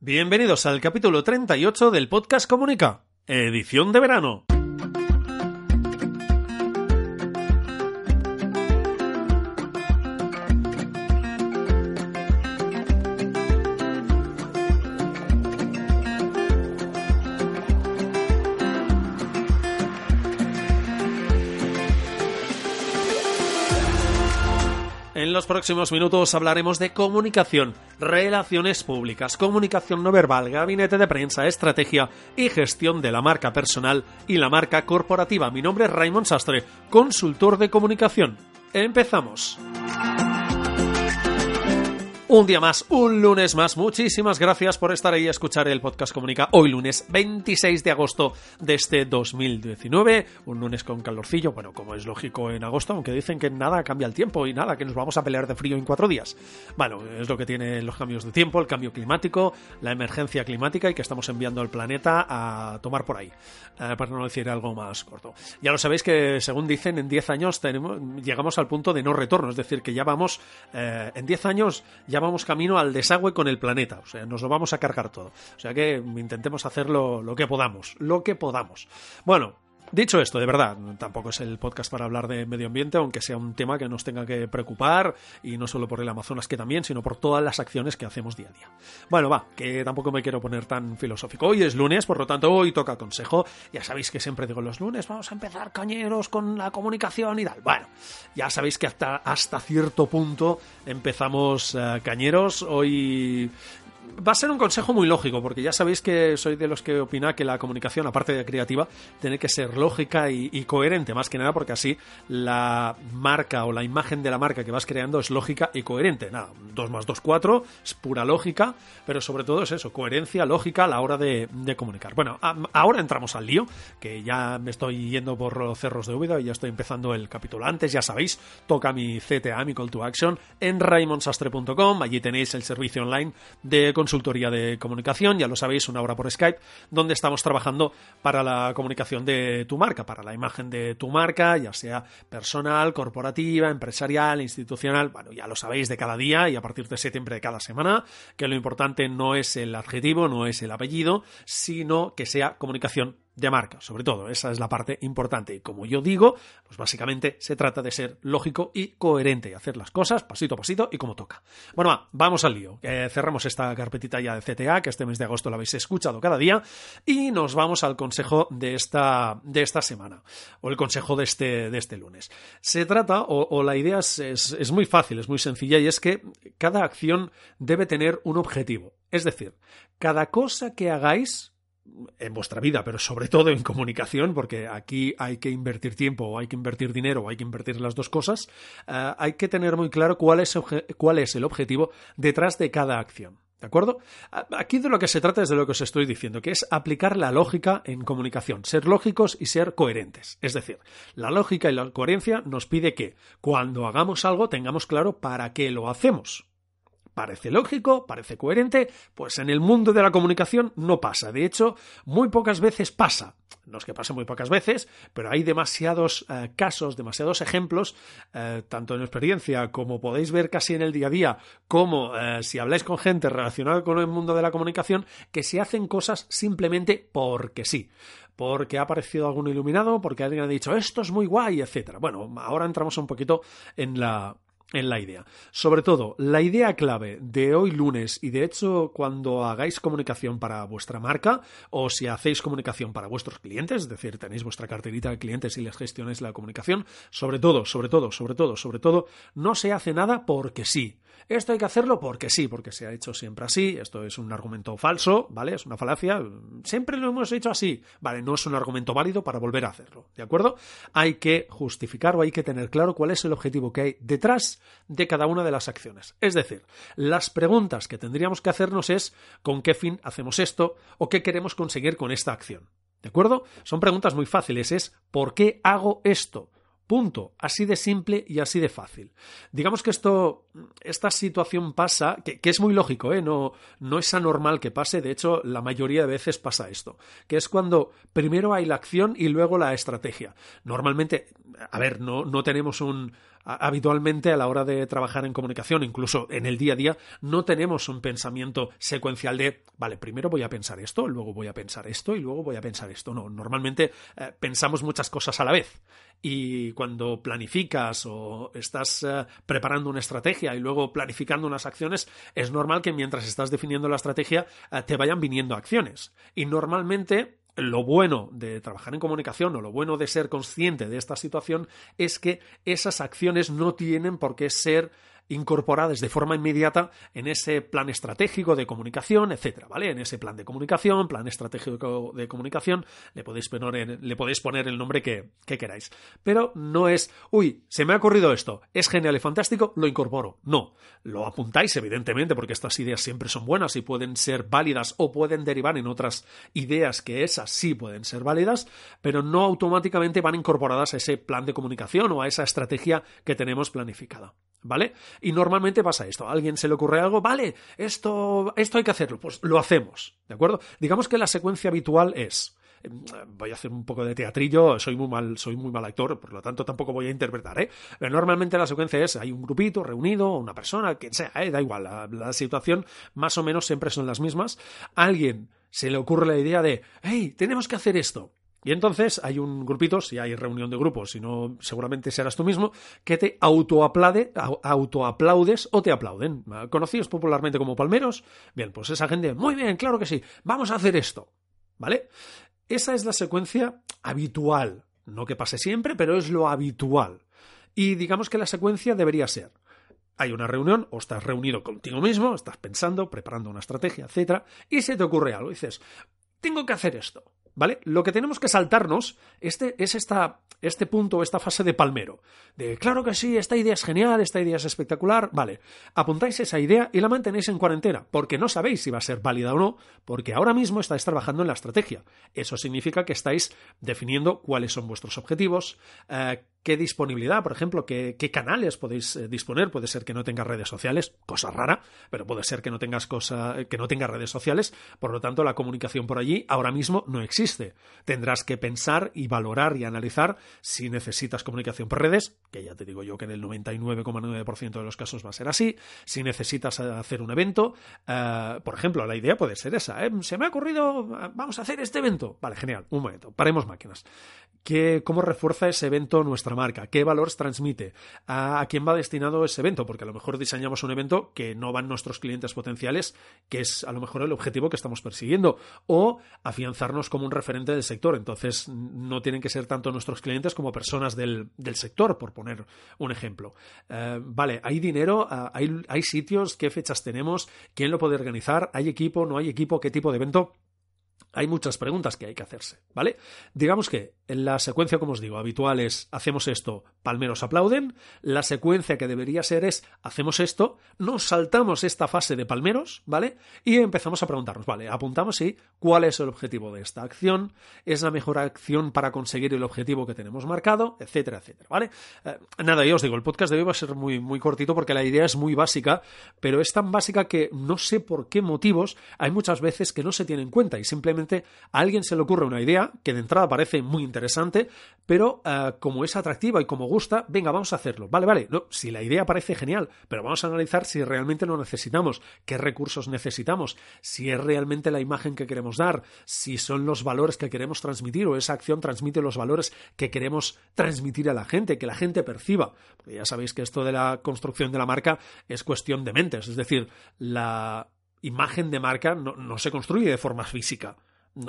Bienvenidos al capítulo 38 del podcast Comunica, edición de verano. En los próximos minutos hablaremos de comunicación, relaciones públicas, comunicación no verbal, gabinete de prensa, estrategia y gestión de la marca personal y la marca corporativa. Mi nombre es Raymond Sastre, consultor de comunicación. Empezamos. Un día más, un lunes más. Muchísimas gracias por estar ahí a escuchar el podcast Comunica. Hoy lunes 26 de agosto de este 2019. Un lunes con calorcillo, bueno, como es lógico en agosto, aunque dicen que nada cambia el tiempo y nada, que nos vamos a pelear de frío en cuatro días. Bueno, es lo que tienen los cambios de tiempo, el cambio climático, la emergencia climática y que estamos enviando al planeta a tomar por ahí. Eh, para no decir algo más corto. Ya lo sabéis que, según dicen, en 10 años tenemos, llegamos al punto de no retorno. Es decir, que ya vamos, eh, en 10 años ya vamos camino al desagüe con el planeta. O sea, nos lo vamos a cargar todo. O sea que intentemos hacerlo lo que podamos. Lo que podamos. Bueno, Dicho esto, de verdad, tampoco es el podcast para hablar de medio ambiente, aunque sea un tema que nos tenga que preocupar, y no solo por el Amazonas que también, sino por todas las acciones que hacemos día a día. Bueno, va, que tampoco me quiero poner tan filosófico. Hoy es lunes, por lo tanto, hoy toca consejo. Ya sabéis que siempre digo los lunes, vamos a empezar cañeros con la comunicación y tal. Bueno, ya sabéis que hasta, hasta cierto punto empezamos eh, cañeros. Hoy va a ser un consejo muy lógico, porque ya sabéis que soy de los que opina que la comunicación, aparte de creativa, tiene que ser lógica y, coherente, más que nada porque así la marca o la imagen de la marca que vas creando es lógica y coherente. Nada, 2 más 2, 4, es pura lógica, pero sobre todo es eso, coherencia, lógica a la hora de, comunicar. Bueno, ahora entramos al lío, que ya me estoy yendo por los cerros de Úbeda y ya estoy empezando el capítulo antes, ya sabéis, toca mi CTA, mi call to action, en raymonsastre.com, allí tenéis el servicio online de consultoría de comunicación, ya lo sabéis, una hora por Skype, donde estamos trabajando para la comunicación de tu marca, para la imagen de tu marca, ya sea personal, corporativa, empresarial, institucional, bueno, ya lo sabéis de cada día y a partir de septiembre de cada semana, que lo importante no es el adjetivo, no es el apellido, sino que sea comunicación de marca, sobre todo, esa es la parte importante. Y como yo digo, pues básicamente se trata de ser lógico y coherente, hacer las cosas pasito a pasito y como toca. Bueno, va, vamos al lío. Cerramos esta carpetita ya de CTA, que este mes de agosto la habéis escuchado cada día, y nos vamos al consejo de esta, de esta semana, o el consejo de este, de este lunes. Se trata, o, la idea es, es muy fácil, es muy sencilla, y es que cada acción debe tener un objetivo. Es decir, cada cosa que hagáis en vuestra vida, pero sobre todo en comunicación, porque aquí hay que invertir tiempo, o hay que invertir dinero, o hay que invertir las dos cosas, eh, hay que tener muy claro cuál es, cuál es el objetivo detrás de cada acción. ¿De acuerdo? Aquí de lo que se trata es de lo que os estoy diciendo, que es aplicar la lógica en comunicación, ser lógicos y ser coherentes. Es decir, la lógica y la coherencia nos pide que cuando hagamos algo tengamos claro para qué lo hacemos. Parece lógico, parece coherente, pues en el mundo de la comunicación no pasa. De hecho, muy pocas veces pasa. No es que pase muy pocas veces, pero hay demasiados eh, casos, demasiados ejemplos, eh, tanto en experiencia como podéis ver casi en el día a día, como eh, si habláis con gente relacionada con el mundo de la comunicación, que se hacen cosas simplemente porque sí porque ha aparecido algún iluminado, porque alguien ha dicho esto es muy guay, etcétera. Bueno, ahora entramos un poquito en la, en la idea. Sobre todo, la idea clave de hoy lunes y de hecho cuando hagáis comunicación para vuestra marca o si hacéis comunicación para vuestros clientes, es decir, tenéis vuestra carterita de clientes y les gestionáis la comunicación, sobre todo, sobre todo, sobre todo, sobre todo, no se hace nada porque sí. Esto hay que hacerlo porque sí, porque se ha hecho siempre así, esto es un argumento falso, ¿vale? Es una falacia, siempre lo hemos hecho así, ¿vale? No es un argumento válido para volver a hacerlo, ¿de acuerdo? Hay que justificar o hay que tener claro cuál es el objetivo que hay detrás de cada una de las acciones. Es decir, las preguntas que tendríamos que hacernos es ¿con qué fin hacemos esto? o ¿qué queremos conseguir con esta acción? ¿De acuerdo? Son preguntas muy fáciles. Es ¿por qué hago esto? Punto. Así de simple y así de fácil. Digamos que esto, esta situación pasa, que, es muy lógico, ¿eh? no, es anormal que pase, de hecho, la mayoría de veces pasa esto, que es cuando primero hay la acción y luego la estrategia. Normalmente, a ver, no, no tenemos un, habitualmente a la hora de trabajar en comunicación, incluso en el día a día, no tenemos un pensamiento secuencial de, vale, primero voy a pensar esto, luego voy a pensar esto y luego voy a pensar esto. No, normalmente eh, pensamos muchas cosas a la vez. Y cuando planificas o estás eh, preparando una estrategia y luego planificando unas acciones, es normal que mientras estás definiendo la estrategia eh, te vayan viniendo acciones. Y normalmente lo bueno de trabajar en comunicación o lo bueno de ser consciente de esta situación es que esas acciones no tienen por qué ser incorporadas de forma inmediata en ese plan estratégico de comunicación, etcétera, ¿vale? En ese plan de comunicación, plan estratégico de comunicación, le podéis poner, el nombre que, que queráis. Pero no es, uy, se me ha ocurrido esto, es genial y fantástico, lo incorporo. No, lo apuntáis, evidentemente, porque estas ideas siempre son buenas y pueden ser válidas o pueden derivar en otras ideas que esas sí pueden ser válidas, pero no automáticamente van incorporadas a ese plan de comunicación o a esa estrategia que tenemos planificada. ¿Vale? Y normalmente pasa esto. A alguien se le ocurre algo, vale, esto, esto hay que hacerlo, pues lo hacemos. ¿De acuerdo? Digamos que la secuencia habitual es. Em, voy a hacer un poco de teatrillo, soy muy mal, soy muy mal actor, por lo tanto tampoco voy a interpretar, ¿eh? Normalmente la secuencia es, hay un grupito reunido, una persona, quien sea, ¿eh? da igual, la, la situación más o menos siempre son las mismas. Alguien se le ocurre la idea de, hey, tenemos que hacer esto. Y entonces hay un grupito, si hay reunión de grupos, si no, seguramente serás tú mismo, que te autoaplaude, autoaplaudes o te aplauden. Conocidos popularmente como palmeros. Bien, pues esa gente, muy bien, claro que sí, vamos a hacer esto. ¿Vale? Esa es la secuencia habitual. No que pase siempre, pero es lo habitual. Y digamos que la secuencia debería ser. Hay una reunión, o estás reunido contigo mismo, estás pensando, preparando una estrategia, etc. Y se te ocurre algo. dices, tengo que hacer esto. ¿Vale? Lo que tenemos que saltarnos este, es esta, este punto, esta fase de palmero. De, claro que sí, esta idea es genial, esta idea es espectacular. Vale, apuntáis esa idea y la mantenéis en cuarentena, porque no sabéis si va a ser válida o no, porque ahora mismo estáis trabajando en la estrategia. Eso significa que estáis definiendo cuáles son vuestros objetivos, eh, qué disponibilidad, por ejemplo, qué, canales podéis eh, disponer. Puede ser que no tengas redes sociales, cosa rara, pero puede ser que no tengas cosa, que no tengas redes sociales, por lo tanto la comunicación por allí ahora mismo no existe. Tendrás que pensar y valorar y analizar si necesitas comunicación por redes, que ya te digo yo que en el 99,9% de los casos va a ser así, si necesitas hacer un evento, eh, por ejemplo, la idea puede ser esa, ¿eh? se me ha ocurrido, vamos a hacer este evento. Vale, genial, un momento, paremos máquinas. ¿Qué, ¿Cómo refuerza ese evento nuestra marca? ¿Qué valores transmite? ¿A, quién va destinado ese evento? Porque a lo mejor diseñamos un evento que no van nuestros clientes potenciales, que es a lo mejor el objetivo que estamos persiguiendo, o afianzarnos como un referente del sector. Entonces, no tienen que ser tanto nuestros clientes como personas del, sector, por poner un ejemplo. Eh, vale, hay dinero, eh, hay, hay sitios, qué fechas tenemos, quién lo puede organizar, hay equipo, no hay equipo, qué tipo de evento hay muchas preguntas que hay que hacerse, ¿vale? Digamos que en la secuencia, como os digo, habitual es hacemos esto, palmeros aplauden, la secuencia que debería ser es hacemos esto, nos saltamos esta fase de palmeros, ¿vale? Y empezamos a preguntarnos, ¿vale? Apuntamos y cuál es el objetivo de esta acción, es la mejor acción para conseguir el objetivo que tenemos marcado, etcétera, etcétera, ¿vale? Eh, nada, yo os digo, el podcast de hoy va a ser muy, muy cortito porque la idea es muy básica, pero es tan básica que no sé por qué motivos hay muchas veces que no se tiene en cuenta y simplemente a alguien se le ocurre una idea que de entrada parece muy interesante, pero eh, como es atractiva y como gusta, venga, vamos a hacerlo. Vale, vale, no, si la idea parece genial, pero vamos a analizar si realmente lo necesitamos, qué recursos necesitamos, si es realmente la imagen que queremos dar, si son los valores que queremos transmitir o esa acción transmite los valores que queremos transmitir a la gente, que la gente perciba. Porque ya sabéis que esto de la construcción de la marca es cuestión de mentes, es decir, la imagen de marca no se construye de forma física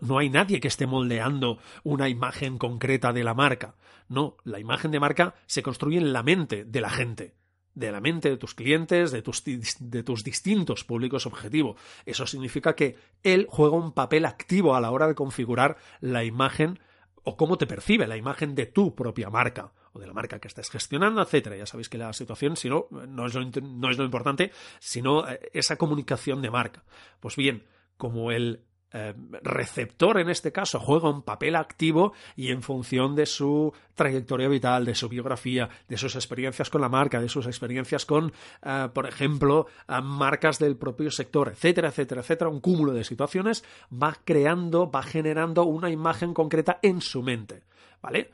no, hay nadie que esté moldeando una imagen concreta de la marca. No, la imagen de marca se construye en la mente de la gente de la mente de tus clientes, de tus, de tus, distintos públicos objetivo. Eso significa que él juega un papel activo a la hora de configurar la imagen o cómo te percibe la imagen de tu propia marca o de la marca que estés gestionando, etcétera. Ya sabéis que la situación, si no, no es lo, no es lo importante, sino eh, esa comunicación de marca. Pues bien, como el eh, receptor en este caso juega un papel activo y en función de su trayectoria vital, de su biografía, de sus experiencias con la marca, de sus experiencias con, eh, por ejemplo, eh, marcas del propio sector, etcétera, etcétera, etcétera, un cúmulo de situaciones, va creando, va generando una imagen concreta en su mente. ¿Vale?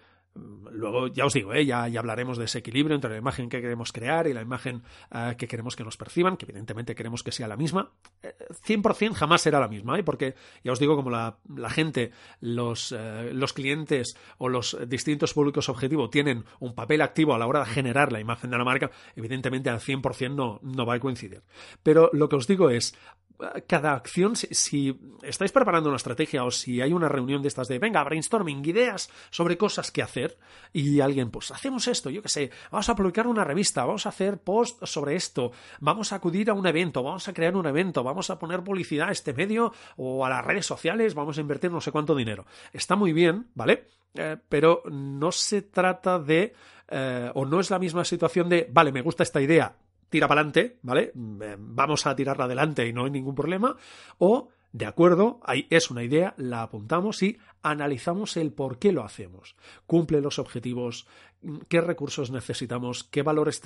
Luego, ya os digo, ¿eh? ya, hablaremos de ese equilibrio entre la imagen que queremos crear y la imagen eh, que queremos que nos perciban, que evidentemente queremos que sea la misma. 100% eh, jamás será la misma, ¿eh? porque ya os digo, como la, gente, los, los, clientes o los distintos públicos objetivos tienen un papel activo a la hora de generar la imagen de la marca, evidentemente al 100% no, no va a coincidir. Pero lo que os digo es, cada acción, si, estáis preparando una estrategia o si hay una reunión de estas de, venga, brainstorming, ideas sobre cosas que hacer, y alguien, pues hacemos esto, yo qué sé, vamos a publicar una revista, vamos a hacer post sobre esto, vamos a acudir a un evento, vamos a crear un evento, vamos a poner publicidad a este medio o a las redes sociales, vamos a invertir no sé cuánto dinero. Está muy bien, ¿vale? Eh, pero no se trata de, eh, o no es la misma situación de, vale, me gusta esta idea, tira para adelante, ¿vale? Eh, vamos a tirarla adelante y no hay ningún problema. O, de acuerdo, ahí es una idea, la apuntamos y analizamos el por qué lo hacemos. Cumple los objetivos, qué recursos necesitamos, qué valores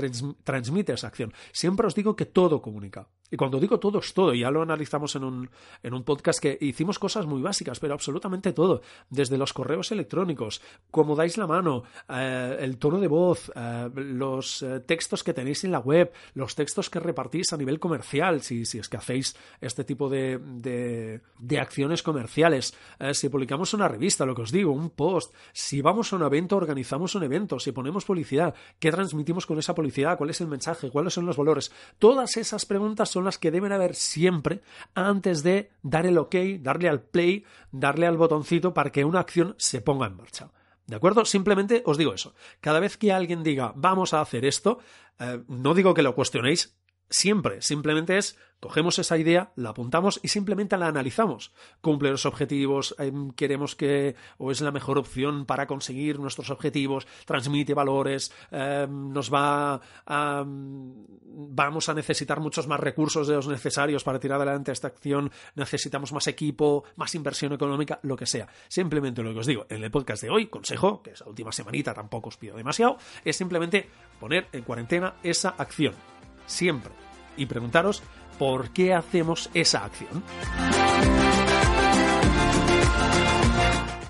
transmite esa acción. Siempre os digo que todo comunica. Y cuando digo todo es todo, ya lo analizamos en un, en un podcast que hicimos cosas muy básicas, pero absolutamente todo, desde los correos electrónicos, cómo dais la mano, eh, el tono de voz, eh, los eh, textos que tenéis en la web, los textos que repartís a nivel comercial, si, si es que hacéis este tipo de, de, de acciones comerciales, si publicamos una revista, lo que os digo, un post, si vamos a un evento, organizamos un evento, si ponemos publicidad, qué transmitimos con esa publicidad, cuál es el mensaje, cuáles son los valores, todas esas preguntas son las que deben haber siempre antes de dar el ok, darle al play, darle al botoncito para que una acción se ponga en marcha. ¿De acuerdo? Simplemente os digo eso. Cada vez que alguien diga vamos a hacer esto, eh, no digo que lo cuestionéis, siempre, simplemente es Cogemos esa idea, la apuntamos y simplemente la analizamos. Cumple los objetivos, em, queremos que, o es la mejor opción para conseguir nuestros objetivos, transmite valores, em, nos va a, vamos a necesitar muchos más recursos de los necesarios para tirar adelante esta acción, necesitamos más equipo, más inversión económica, lo que sea. Simplemente lo que os digo en el podcast de hoy, consejo, que es la última semanita, tampoco os pido demasiado, es simplemente poner en cuarentena esa acción. Siempre. Y preguntaros por qué hacemos esa acción.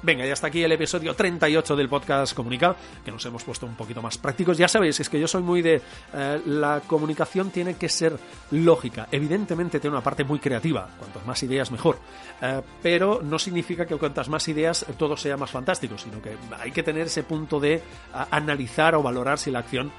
Venga, ya está aquí el episodio 38 del podcast Comunica, que nos hemos puesto un poquito más prácticos. Ya sabéis, es que yo soy muy de... Eh, la comunicación tiene que ser lógica. Evidentemente tiene una parte muy creativa. Cuantas más ideas, mejor. Eh, pero no significa que cuantas más ideas todo sea más fantástico, sino que hay que tener ese punto de analizar o valorar si la acción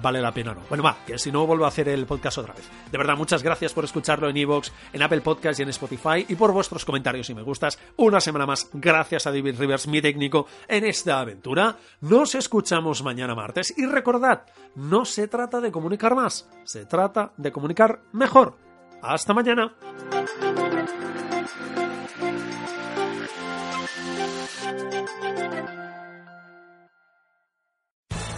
vale la pena o no. Bueno, va, que si no vuelvo a hacer el podcast otra vez. De verdad, muchas gracias por escucharlo en Evox, en Apple Podcast y en Spotify y por vuestros comentarios y me gustas. Una semana más, gracias a Rivers, mi técnico, en esta aventura. Nos escuchamos mañana martes y recordad, no se trata de comunicar más, se trata de comunicar mejor. Hasta mañana.